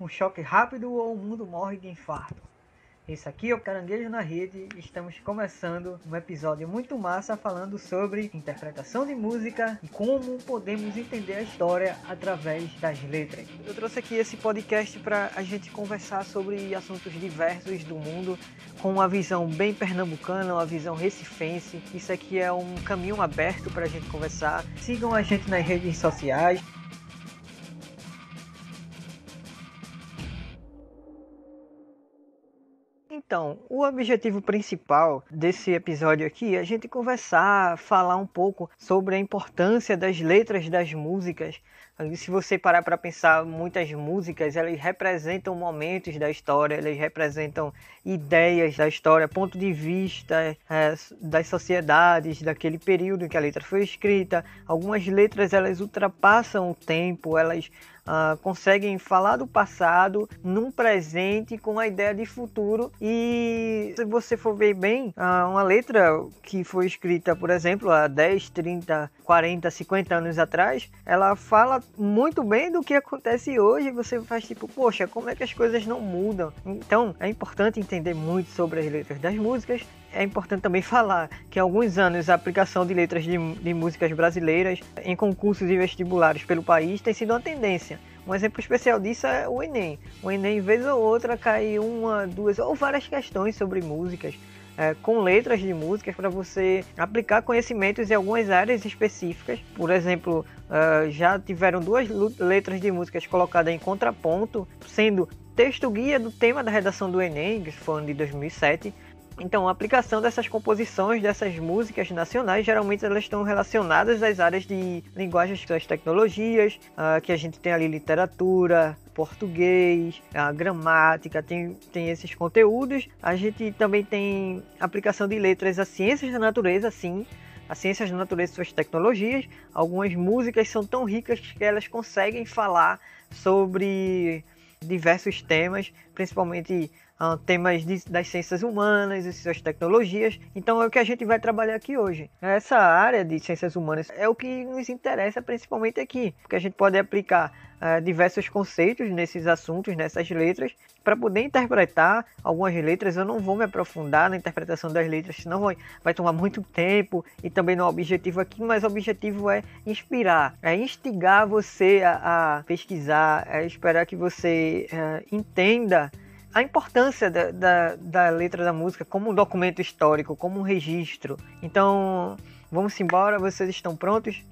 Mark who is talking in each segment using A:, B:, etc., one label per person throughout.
A: um choque rápido ou o mundo morre de infarto. Esse aqui é o Caranguejo na Rede estamos começando um episódio muito massa falando sobre interpretação de música e como podemos entender a história através das letras. Eu trouxe aqui esse podcast para a gente conversar sobre assuntos diversos do mundo com uma visão bem pernambucana, uma visão recifense. Isso aqui é um caminho aberto para a gente conversar. Sigam a gente nas redes sociais. Então, o objetivo principal desse episódio aqui é a gente conversar, falar um pouco sobre a importância das letras das músicas. Se você parar para pensar, muitas músicas elas representam momentos da história, elas representam ideias da história, ponto de vista é, das sociedades daquele período em que a letra foi escrita. Algumas letras elas ultrapassam o tempo, elas uh, conseguem falar do passado num presente com a ideia de futuro. E se você for ver bem, uh, uma letra que foi escrita, por exemplo, há 10, 30, 40, 50 anos atrás, ela fala muito bem do que acontece hoje. Você faz tipo, poxa, como é que as coisas não mudam? Então é importante entender muito sobre as letras das músicas é importante também falar que há alguns anos a aplicação de letras de, de, músicas brasileiras em concursos e vestibulares pelo país tem sido uma tendência. Um exemplo especial disso é o Enem. O Enem, vez ou outra, cai uma, duas ou várias questões sobre músicas. É, com letras de músicas para você aplicar conhecimentos em algumas áreas específicas. Por exemplo, uh, já tiveram duas letras de músicas colocadas em contraponto, sendo texto guia do tema da redação do Enem, que foi de 2007, então, a aplicação dessas composições, dessas músicas nacionais, geralmente elas estão relacionadas às áreas de linguagens das tecnologias, uh, que a gente tem ali literatura, português, a gramática, tem, tem esses conteúdos. A gente também tem aplicação de letras a ciências da natureza, sim, as ciências da natureza e suas tecnologias. Algumas músicas são tão ricas que elas conseguem falar sobre diversos temas, principalmente uh, temas de, das ciências humanas e suas tecnologias. Então é o que a gente vai trabalhar aqui hoje. Essa área de ciências humanas é o que nos interessa principalmente aqui, porque a gente pode aplicar uh, diversos conceitos nesses assuntos, nessas letras, para poder interpretar algumas letras. Eu não vou me aprofundar na interpretação das letras, senão vai, vai tomar muito tempo e também não é o objetivo aqui, mas o objetivo é inspirar, é instigar você a, a pesquisar, é esperar que você uh, entenda a importância da, da, da, letra da música como um documento histórico, como um registro. Então, vamos embora, vocês estão prontos?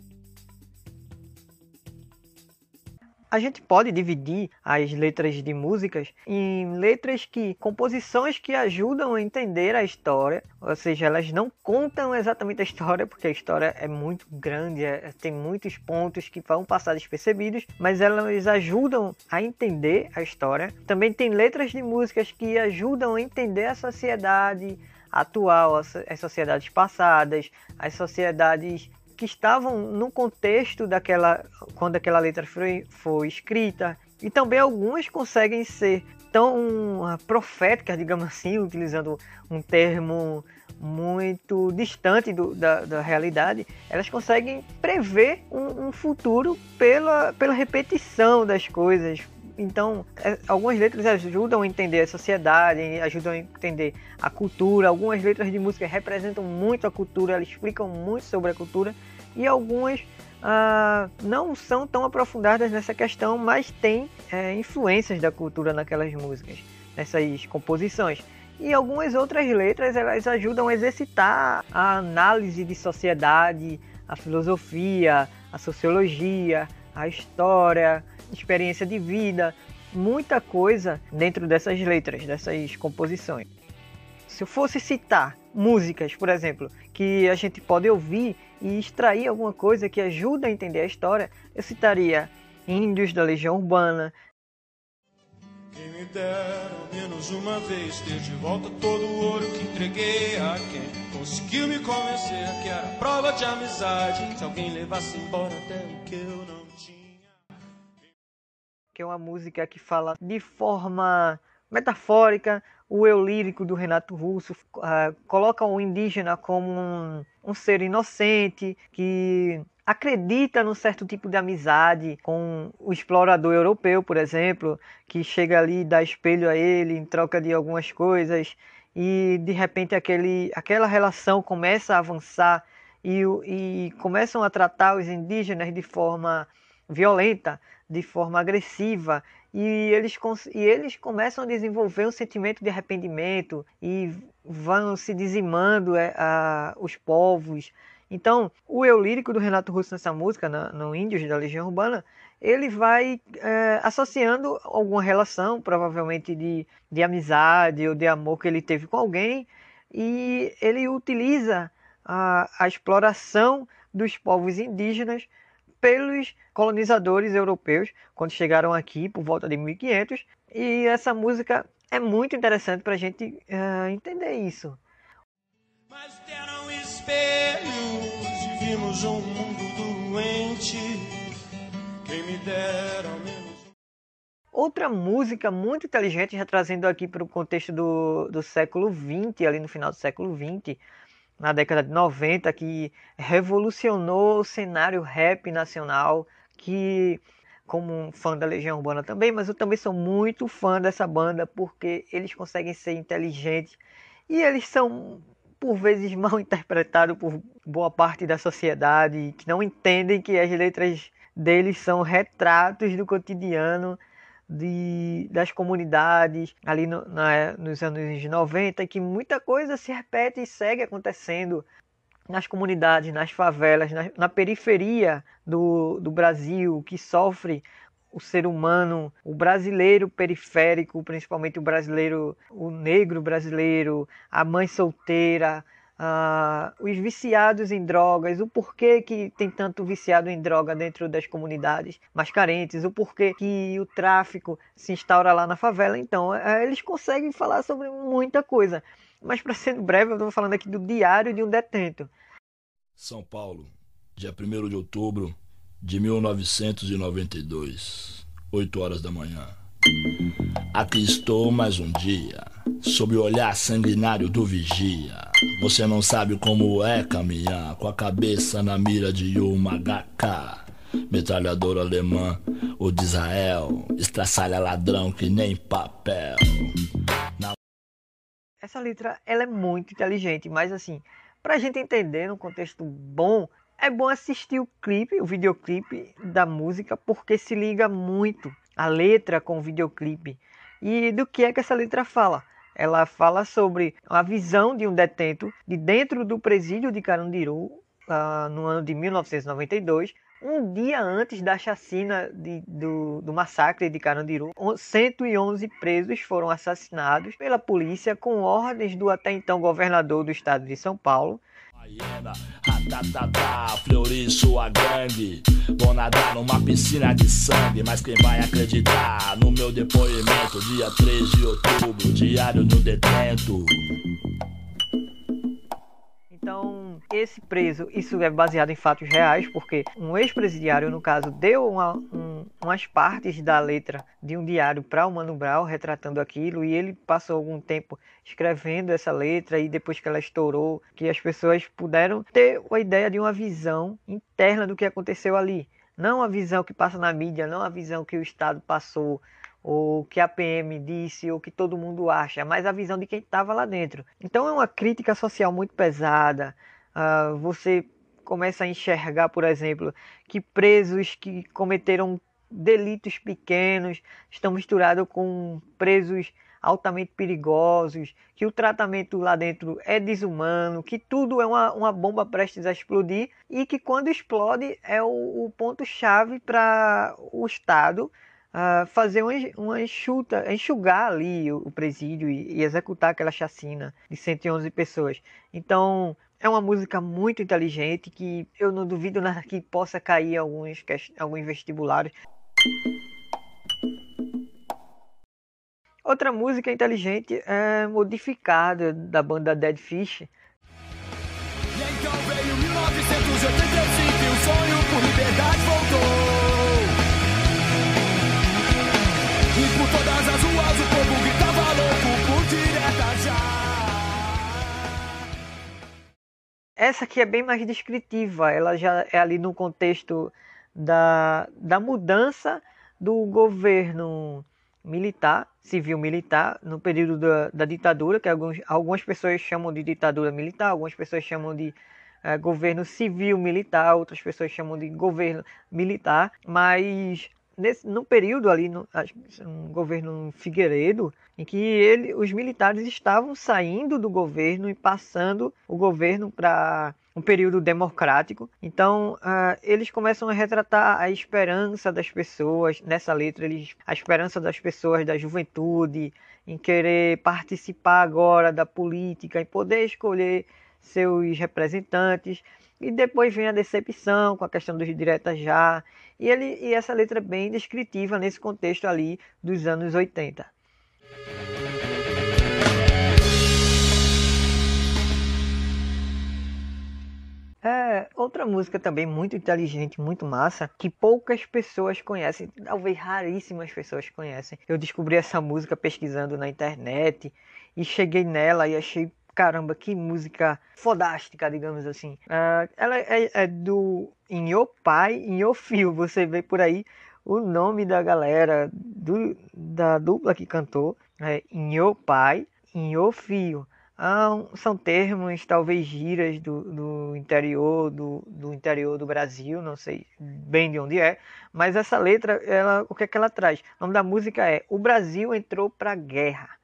A: A gente pode dividir as letras de músicas em letras que composições que ajudam a entender a história, ou seja, elas não contam exatamente a história, porque a história é muito grande, é, tem muitos pontos que vão passar despercebidos, mas elas ajudam a entender a história. Também tem letras de músicas que ajudam a entender a sociedade atual, as sociedades passadas, as sociedades que estavam no contexto daquela quando aquela letra foi, foi escrita e também algumas conseguem ser tão uh, proféticas, digamos assim, utilizando um termo muito distante do, da, da, realidade, elas conseguem prever um, um, futuro pela, pela repetição das coisas. Então, é, algumas letras ajudam a entender a sociedade, ajudam a entender a cultura. Algumas letras de música representam muito a cultura, elas explicam muito sobre a cultura e algumas ah, não são tão aprofundadas nessa questão, mas têm é, influências da cultura naquelas músicas, nessas composições. E algumas outras letras elas ajudam a exercitar a análise de sociedade, a filosofia, a sociologia, a história, experiência de vida, muita coisa dentro dessas letras, dessas composições. Se eu fosse citar músicas, por exemplo, que a gente pode ouvir e extrair alguma coisa que ajuda a entender a história, eu citaria Índios da Legião Urbana. Quem me dera menos uma vez ter de volta todo o ouro que entreguei a quem conseguiu me convencer que era prova de amizade. Se alguém levasse embora até o que eu não. Que é uma música que fala de forma metafórica o eu lírico do Renato Russo uh, coloca o indígena como um, um, ser inocente que acredita num certo tipo de amizade com o explorador europeu, por exemplo, que chega ali e dá espelho a ele em troca de algumas coisas. E de repente aquele, aquela relação começa a avançar e, e começam a tratar os indígenas de forma violenta, de forma agressiva e eles, e eles começam a desenvolver um sentimento de arrependimento e vão se dizimando é, a, os povos. Então, o eu lírico do Renato Russo nessa música, na, no Índios da Legião Urbana, ele vai é, associando alguma relação, provavelmente de, de amizade ou de amor que ele teve com alguém, e ele utiliza a, a exploração dos povos indígenas pelos colonizadores europeus quando chegaram aqui por volta de 1500 e essa música é muito interessante para a gente uh, entender isso. Mas deram espelhos e vimos um mundo doente. Quem me dera menos. Outra música muito inteligente, já trazendo aqui para o contexto do, do século XX, ali no final do século XX, na década de 90 que revolucionou o cenário rap nacional, que como um fã da Legião Urbana também, mas eu também sou muito fã dessa banda porque eles conseguem ser inteligentes e eles são por vezes mal interpretados por boa parte da sociedade que não entendem que as letras deles são retratos do cotidiano de, das comunidades ali no, na, nos anos 90 que muita coisa se repete e segue acontecendo nas comunidades, nas favelas, na, na periferia do, do Brasil, que sofre o ser humano, o brasileiro periférico, principalmente o brasileiro, o negro brasileiro, a mãe solteira, uh, os viciados em drogas, o porquê que tem tanto viciado em droga dentro das comunidades mais carentes, o porquê que o tráfico se instaura lá na favela. Então, uh, eles conseguem falar sobre muita coisa. Mas, para ser breve, eu estou falando aqui do Diário de um Detento.
B: São Paulo, dia 1 de outubro de 1992, 8 horas da manhã. Aqui estou mais um dia, sob o olhar sanguinário do vigia. Você não sabe como é caminhar com a cabeça na mira de uma HK. Metralhador alemã ou de Israel, estraçalha ladrão que nem papel.
A: Na... Essa letra ela é muito inteligente, mas assim, pra gente entender no contexto bom, é bom assistir o clipe, o videoclipe da música, porque se liga muito a letra com o videoclipe. E do que é que essa letra fala? Ela fala sobre a visão de um detento de dentro do presídio de Carandiru, uh, no ano de 1992, um dia antes da chacina de, do, do, massacre de Carandiru, 111 presos foram assassinados pela polícia com ordens do até então governador do estado de São Paulo, Hiena, ratatata, fleurir sua gangue. Vou nadar numa piscina de sangue, mas quem vai acreditar no meu depoimento? Dia 3 de outubro, diário do detento. Então, esse preso, isso é baseado em fatos reais, porque um ex-presidiário, no caso, deu uma, um, umas partes da letra de um diário para o Mano Brown, retratando aquilo, e ele passou algum tempo escrevendo essa letra, e depois que ela estourou, que as pessoas puderam ter a ideia de uma visão interna do que aconteceu ali. Não a visão que passa na mídia, não a visão que o Estado passou ou que a PM disse, ou que todo mundo acha, mas a visão de quem estava lá dentro. Então é uma crítica social muito pesada. Uh, você começa a enxergar, por exemplo, que presos que cometeram delitos pequenos estão misturados com presos altamente perigosos, que o tratamento lá dentro é desumano, que tudo é uma, uma bomba prestes a explodir e que quando explode é o, o ponto-chave para o Estado uh, fazer uma, uma enxuta, enxugar ali o, o presídio e, e, executar aquela chacina de 111 pessoas. Então, é uma música muito inteligente que eu não duvido nada que possa cair alguns, alguns vestibulares. Outra música inteligente é Modificada, da banda Dead Fish. E então veio 1985 e o sonho por liberdade voltou. Por todas as ruas o povo gritava louco por direta já. essa aqui é bem mais descritiva, ela já é ali no contexto da, da mudança do governo militar, civil-militar, no período da, da, ditadura, que alguns, algumas pessoas chamam de ditadura militar, algumas pessoas chamam de uh, governo civil-militar, outras pessoas chamam de governo militar, mas nesse, no período ali, no, no governo Figueiredo, em que ele, os militares estavam saindo do governo e passando o governo para um período democrático. Então, uh, eles começam a retratar a esperança das pessoas nessa letra, eles, a esperança das pessoas da juventude em querer participar agora da política, em poder escolher seus representantes. E depois vem a decepção com a questão dos diretas já. E, ele, e essa letra bem descritiva nesse contexto ali dos anos 80. É, outra música também muito inteligente, muito massa, que poucas pessoas conhecem, talvez raríssimas pessoas conhecem. Eu descobri essa música pesquisando na internet e cheguei nela e achei caramba, que música fodástica, digamos assim. Uh, ela é, é do Inho Pai, Inho Fio. Você vê por aí o nome da galera, do, da dupla que cantou. É Inho Pai, Inho Fio. Ah, são termos, talvez gírias do, do interior do, do, interior do Brasil, não sei bem de onde é, mas essa letra, ela, o que é que ela traz? O nome da música é O Brasil entrou para a guerra.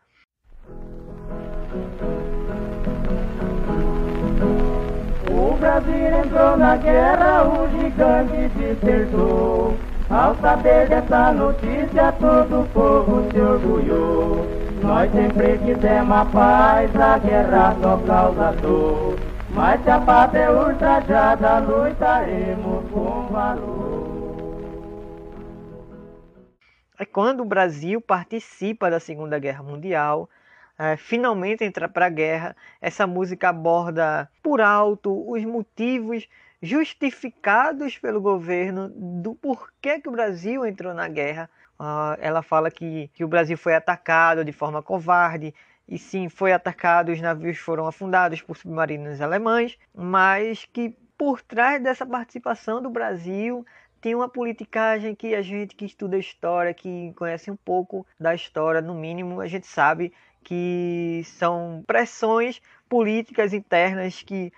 C: O Brasil entrou na guerra, o gigante desertou. Ao saber dessa notícia, todo o povo se orgulhou. Nós sempre quisemos a paz, a guerra só causa dor. Mas se a pátria é ultrajada, lutaremos com valor.
A: É quando o Brasil participa da Segunda Guerra Mundial, é, finalmente entra para a guerra. Essa música aborda por alto os motivos justificados pelo governo do porquê que o Brasil entrou na guerra. Uh, ela fala que, que o Brasil foi atacado de forma covarde, e sim, foi atacado, os navios foram afundados por submarinos alemães, mas que por trás dessa participação do Brasil tem uma politicagem que a gente que estuda história, que conhece um pouco da história, no mínimo, a gente sabe que são pressões políticas internas que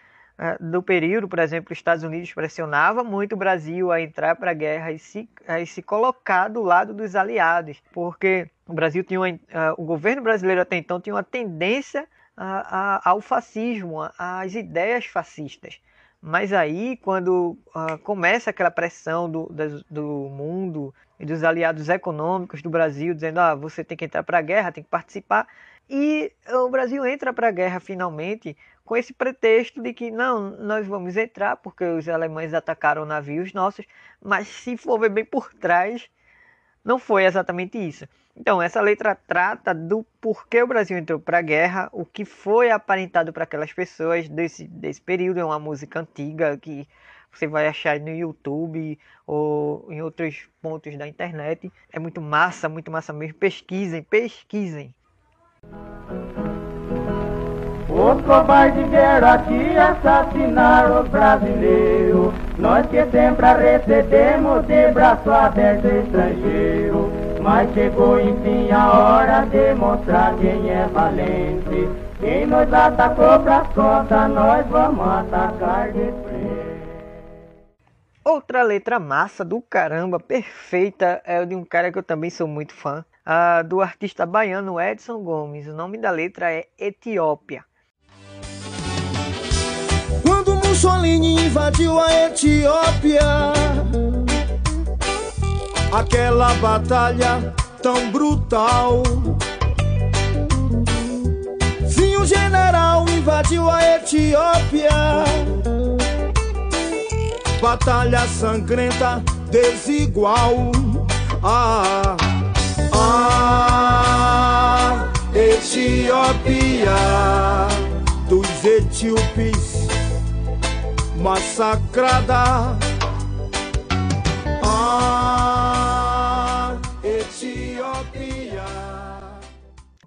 A: do período, por exemplo, os Estados Unidos pressionava muito o Brasil a entrar para a guerra e se, e se colocar do lado dos aliados, porque o Brasil tinha uma, uh, o governo brasileiro até então tinha uma tendência ao fascismo, às ideias fascistas. Mas aí, quando uh, começa aquela pressão do, do, do, mundo e dos aliados econômicos do Brasil, dizendo: ah, você tem que entrar para a guerra, tem que participar, e o Brasil entra para a guerra finalmente com esse pretexto de que não, nós vamos entrar porque os alemães atacaram navios nossos, mas se for ver bem por trás, não foi exatamente isso. Então, essa letra trata do porquê o Brasil entrou para a guerra, o que foi aparentado para aquelas pessoas desse, desse período. É uma música antiga que você vai achar no YouTube ou em outros pontos da internet. É muito massa, muito massa mesmo. Pesquisem, pesquisem.
C: Os covardes vieram aqui assassinar os brasileiros. Nós que sempre recebemos de braço aberto estrangeiro. Mas chegou enfim a hora de mostrar quem é valente. Quem nos atacou pras contas, nós vamos atacar de frente.
A: Outra letra massa do caramba, perfeita, é de um cara que eu também sou muito fã, uh, do artista baiano Edson Gomes. O nome da letra é Etiópia.
D: Quando Mussolini invadiu a Etiópia, aquela batalha tão brutal. Sim, o general invadiu a Etiópia. Batalha sangrenta, desigual. Ah, ah, Etiópia dos etíopes massacrada. Ah, Etiópia.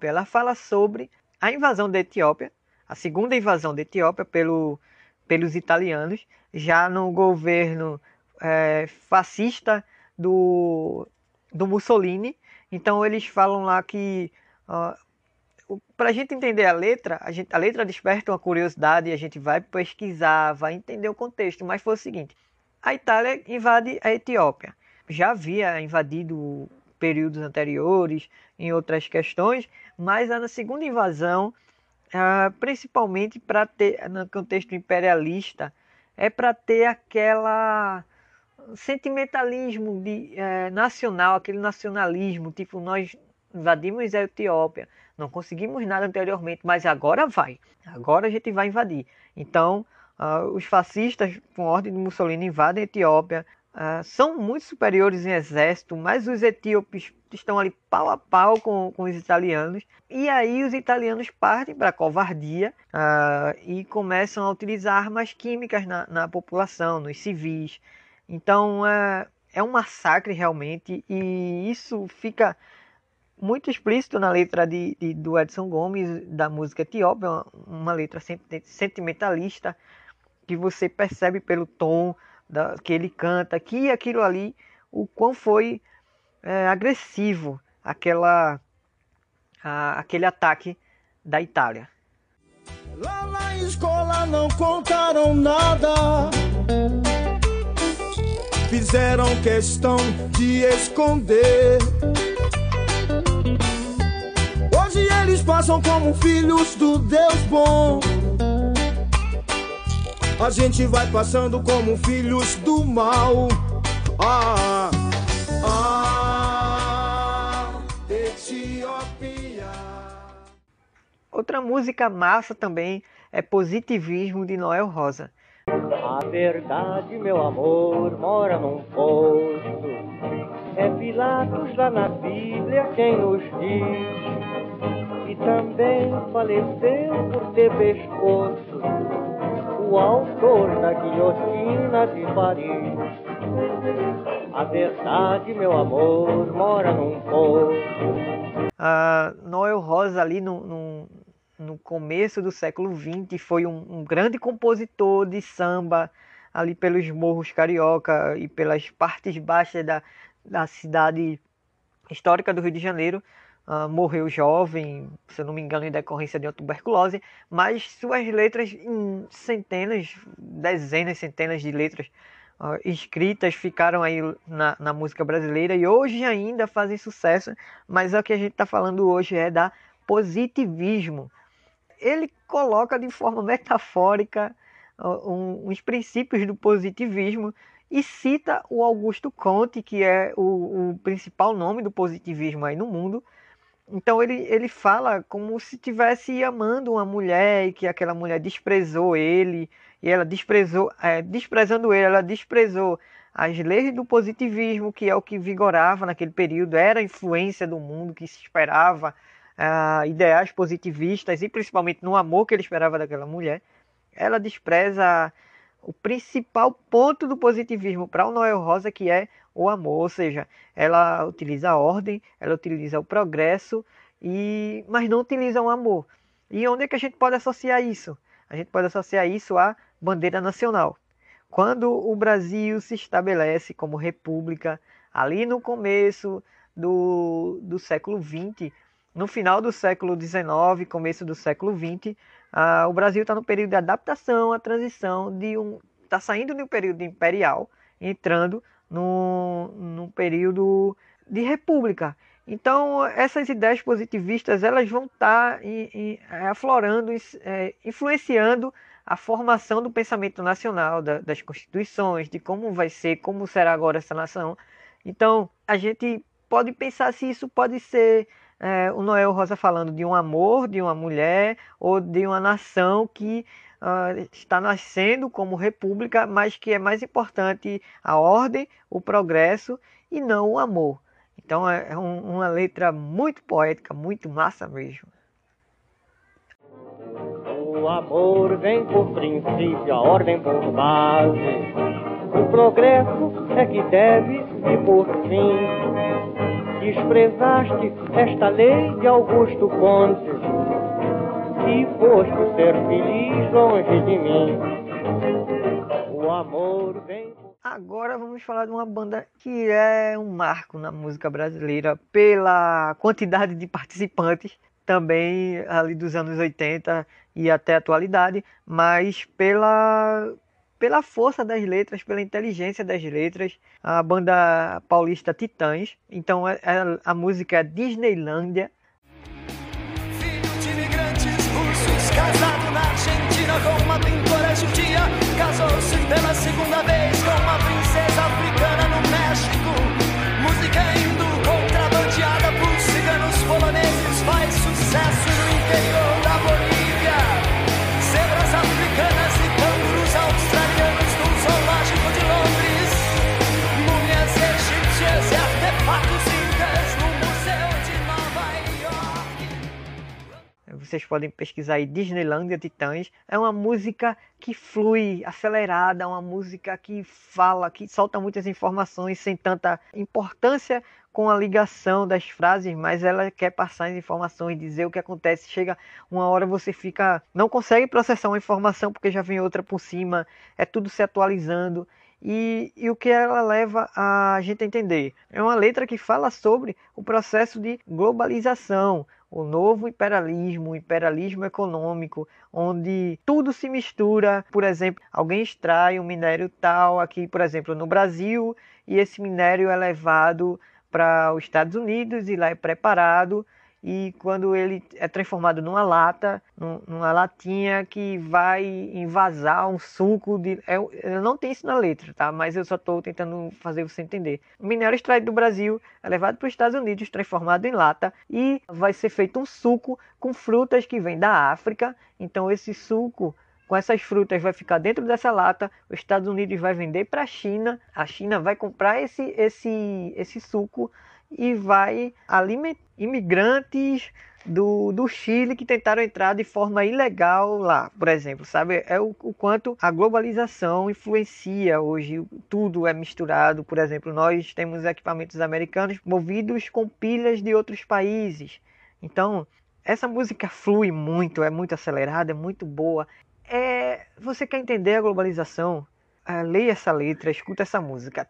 A: Ela fala sobre a invasão da Etiópia, a segunda invasão da Etiópia pelo pelos italianos, já no governo é, fascista do, do Mussolini. Então eles falam lá que uh, para a gente entender a letra, a, gente, a letra desperta uma curiosidade e a gente vai pesquisar, vai entender o contexto. Mas foi o seguinte: a Itália invade a Etiópia. Já havia invadido períodos anteriores em outras questões, mas na segunda invasão, uh, principalmente para ter no contexto imperialista, é para ter aquela sentimentalismo de, é, nacional, aquele nacionalismo, tipo, nós invadimos a Etiópia, não conseguimos nada anteriormente, mas agora vai, agora a gente vai invadir. Então, uh, os fascistas, com ordem de Mussolini, invadem a Etiópia, uh, são muito superiores em exército, mas os etíopes estão ali pau a pau com, com os italianos, e aí os italianos partem para a covardia uh, e começam a utilizar armas químicas na, na população, nos civis, então é, é um massacre realmente, e isso fica muito explícito na letra de, de do Edson Gomes, da música Etiópia, uma, uma letra sentimentalista, que você percebe pelo tom da, que ele canta, que aquilo ali, o quão foi é, agressivo aquela, a, aquele ataque da Itália.
D: Lá na escola não contaram nada fizeram questão de esconder. Hoje eles passam como filhos do Deus bom. A gente vai passando como filhos do mal. Ah, ah, Etiópia.
A: Outra música massa também é Positivismo de Noel Rosa.
E: A verdade, meu amor, mora num poço. É Pilatos lá na Bíblia quem nos diz. E também faleceu por ter pescoço o autor da guilhotina de Paris. A verdade, meu amor, mora num poço.
A: Ah, Noel Rosa ali no, no no começo do século XX, foi um, um, grande compositor de samba ali pelos morros carioca e pelas partes baixas da, da cidade histórica do Rio de Janeiro. Uh, morreu jovem, se eu não me engano, em decorrência de uma tuberculose, mas suas letras, em centenas, dezenas, centenas de letras uh, escritas, ficaram aí na, na música brasileira e hoje ainda fazem sucesso, mas o que a gente está falando hoje é da positivismo, ele coloca de forma metafórica uns princípios do positivismo e cita o Augusto Conte, que é o, o, principal nome do positivismo aí no mundo. Então ele, ele fala como se estivesse amando uma mulher e que aquela mulher desprezou ele e ela desprezou, é, desprezando ele, ela desprezou as leis do positivismo, que é o que vigorava naquele período, era a influência do mundo que se esperava uh, ideais positivistas e principalmente no amor que ele esperava daquela mulher, ela despreza o principal ponto do positivismo para o Noel Rosa, que é o amor, ou seja, ela utiliza a ordem, ela utiliza o progresso, e mas não utiliza o amor. E onde é que a gente pode associar isso? A gente pode associar isso à bandeira nacional. Quando o Brasil se estabelece como república, ali no começo do, do século XX, no final do século XIX, começo do século XX, ah, o Brasil está no período de adaptação, a transição de um, está saindo de um período imperial, entrando num, período de república. Então, essas ideias positivistas elas vão estar tá aflorando, é, influenciando a formação do pensamento nacional, da, das constituições, de como vai ser, como será agora essa nação. Então, a gente pode pensar se isso pode ser é, o Noel Rosa falando de um amor de uma mulher ou de uma nação que uh, está nascendo como república, mas que é mais importante a ordem, o progresso e não o amor. Então é, é um, uma letra muito poética, muito massa mesmo.
E: O amor vem por princípio, a ordem por base. O progresso é que deve e por fim Desprezaste esta lei de Augusto Conte e foste ser feliz longe de mim. amor vem.
A: Agora vamos falar de uma banda que é um marco na música brasileira pela quantidade de participantes, também ali dos anos 80 e até a atualidade, mas pela pela força das letras, pela inteligência das letras, a banda paulista Titãs. Então é, é, a música é Disneylândia.
F: Filho de imigrantes russos, casado na Argentina com uma pintora judia, casou-se pela segunda vez com uma princesa africana
A: Vocês podem pesquisar aí Disneylândia Titãs. É uma música que flui, acelerada, uma música que fala, que solta muitas informações sem tanta importância com a ligação das frases, mas ela quer passar as informações, dizer o que acontece. Chega uma hora você fica, não consegue processar uma informação porque já vem outra por cima, é tudo se atualizando. E, e o que ela leva a gente a entender? É uma letra que fala sobre o processo de globalização, o novo imperialismo, o imperialismo econômico, onde tudo se mistura. Por exemplo, alguém extrai um minério tal aqui, por exemplo, no Brasil, e esse minério é levado para os Estados Unidos e lá é preparado e quando ele é transformado numa lata, num- numa latinha que vai invasar um suco de. é- Eu não tem isso na letra, tá? Mas eu só estou tentando fazer você entender. O minério extraído do Brasil é levado para os Estados Unidos, transformado em lata e vai ser feito um suco com frutas que vêm da África. Então esse suco com essas frutas vai ficar dentro dessa lata, os Estados Unidos vai vender para a China, a China vai comprar esse, esse, esse suco e vai alimentar imigrantes do, do Chile que tentaram entrar de forma ilegal lá, por exemplo, sabe? É o, o quanto a globalização influencia hoje, tudo é misturado, por exemplo, nós temos equipamentos americanos movidos com pilhas de outros países. Então, essa música flui muito, é muito acelerada, é muito boa. É, você quer entender a globalização? Ah, leia essa letra, escuta essa música.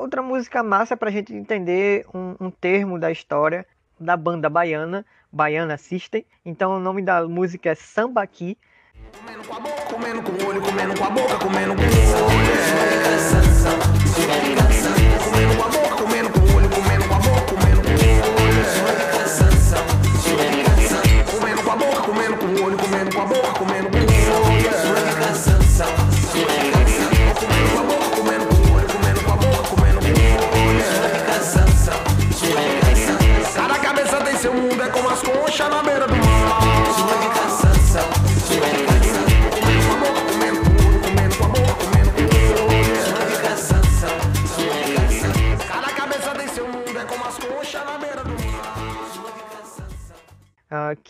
A: Outra música massa para a gente entender um, um termo da história da banda baiana, Baiana System. Então o nome da música é Sambaqui.
F: Comendo com a boca, comendo com o olho, comendo com a boca, comendo com o olho.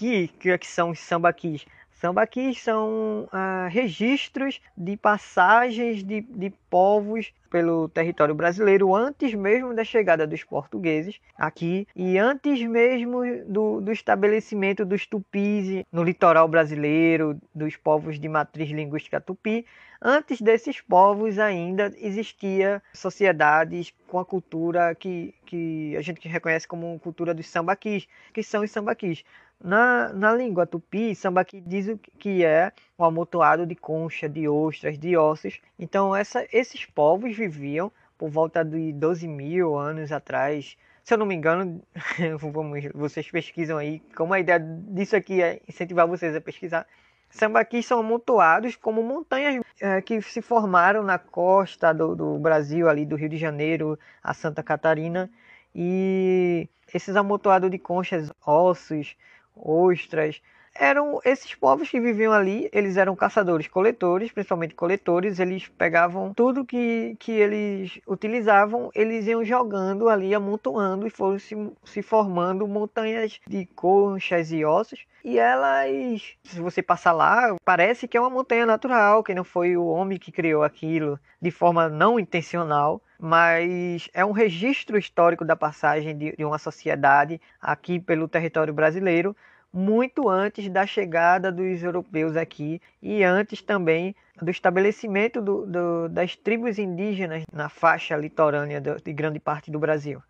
A: Que, que que são os sambaquis? Sambaquis são ah, registros de passagens de, de povos pelo território brasileiro antes mesmo da chegada dos portugueses aqui e antes mesmo do, do estabelecimento dos tupis no litoral brasileiro, dos povos de matriz linguística tupi. Antes desses povos ainda existia sociedades com a cultura que, que a gente reconhece como cultura dos sambaquis, que são os sambaquis. Na, na língua tupi, sambaqui diz o que é um amontoado de concha, de ostras, de ossos. Então essa, esses povos viviam por volta de 12 mil anos atrás. Se eu não me engano, vamos, vocês pesquisam aí, como a ideia disso aqui é incentivar vocês a pesquisar. Sambaquis são amontoados como montanhas eh, que se formaram na costa do, do Brasil, ali do Rio de Janeiro a Santa Catarina. E esses amontoados de conchas, ossos, ostras, eram esses povos que viviam ali, eles eram caçadores, coletores, principalmente coletores, eles pegavam tudo que, que eles utilizavam, eles iam jogando ali, amontoando e foram se, se formando montanhas de conchas e ossos. E elas, se você passar lá, parece que é uma montanha natural, que não foi o homem que criou aquilo de forma não intencional mas é um registro histórico da passagem de, de, uma sociedade aqui pelo território brasileiro, muito antes da chegada dos europeus aqui e antes também do estabelecimento do, do, das tribos indígenas na faixa litorânea de grande parte do Brasil.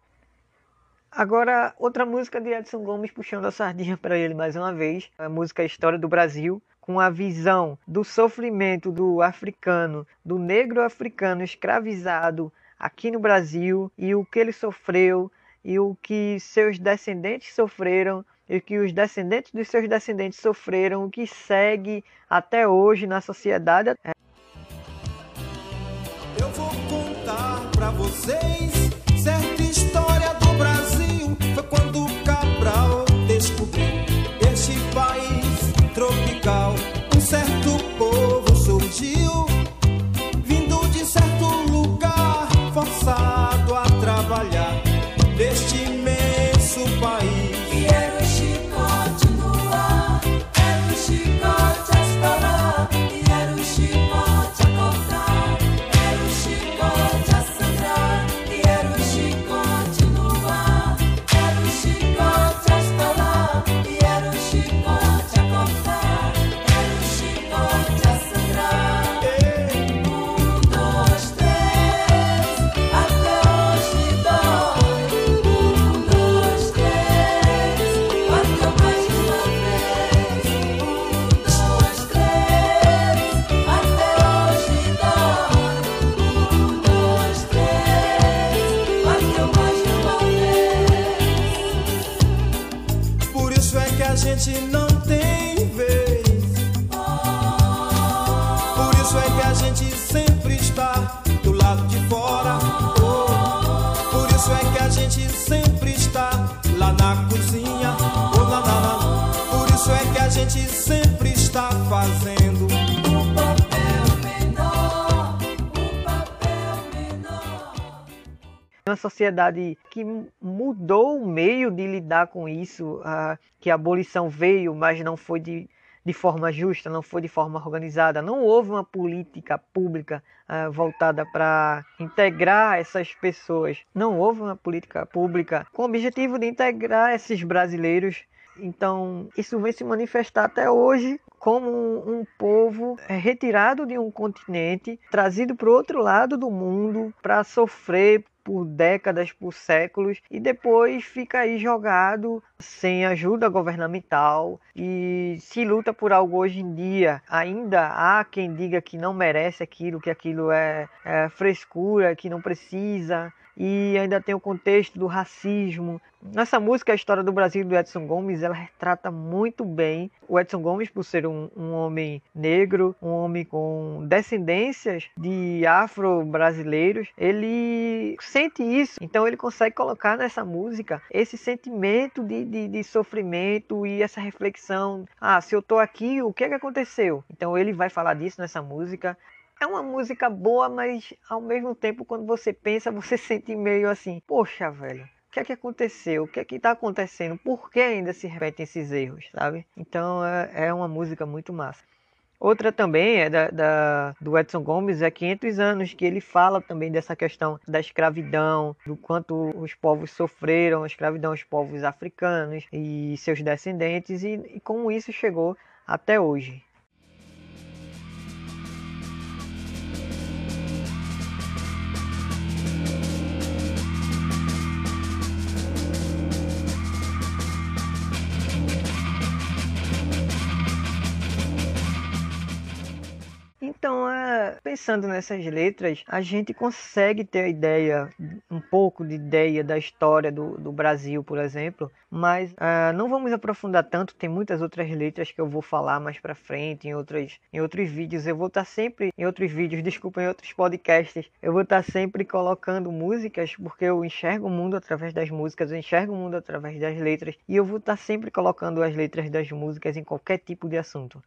A: Agora, outra música de Edson Gomes puxando a sardinha para ele mais uma vez, a música História do Brasil, com a visão do sofrimento do africano, do negro africano escravizado aqui no Brasil e o que ele sofreu e o que seus descendentes sofreram e que os descendentes dos seus descendentes sofreram, o que segue até hoje na sociedade.
D: Eu vou contar para vocês certa história do Brasil. Foi quando Cabral descobriu este país tropical. Um certo povo surgiu, vindo de certo lugar, forçado a trabalhar deste imenso país.
A: Uma sociedade que mudou o meio de lidar com isso, uh, que a abolição veio, mas não foi de, de forma justa, não foi de forma organizada, não houve uma política pública uh, voltada para integrar essas pessoas, não houve uma política pública com o objetivo de integrar esses brasileiros. Então, isso vem se manifestar até hoje como um, povo é, retirado de um continente, trazido para o outro lado do mundo para sofrer por décadas, por séculos, e depois fica aí jogado sem ajuda governamental e se luta por algo hoje em dia. Ainda há quem diga que não merece aquilo, que aquilo é, é frescura, que não precisa e ainda tem o contexto do racismo. Nessa música, a história do Brasil do Edson Gomes, ela retrata muito bem o Edson Gomes por ser um, um homem negro, um homem com descendências de afro-brasileiros. Ele sente isso, então ele consegue colocar nessa música esse sentimento de, de, de sofrimento e essa reflexão. Ah, se eu tô aqui, o que é que aconteceu? Então ele vai falar disso nessa música. É uma música boa, mas ao mesmo tempo, quando você pensa, você sente meio assim: poxa, velho, o que é que aconteceu? O que é que está acontecendo? Por que ainda se repetem esses erros, sabe? Então é, é uma música muito massa. Outra também é da, da, do Edson Gomes, é 500 anos, que ele fala também dessa questão da escravidão, do quanto os povos sofreram a escravidão, os povos africanos e seus descendentes, e, e como isso chegou até hoje. Pensando nessas letras, a gente consegue ter ideia, um pouco de ideia da história do, do Brasil, por exemplo, mas uh, não vamos aprofundar tanto, tem muitas outras letras que eu vou falar mais pra frente, em, outras, em outros vídeos. Eu vou estar tá sempre, em outros vídeos, desculpa, em outros podcasts, eu vou estar tá sempre colocando músicas, porque eu enxergo o mundo através das músicas, eu enxergo o mundo através das letras, e eu vou estar tá sempre colocando as letras das músicas em qualquer tipo de assunto.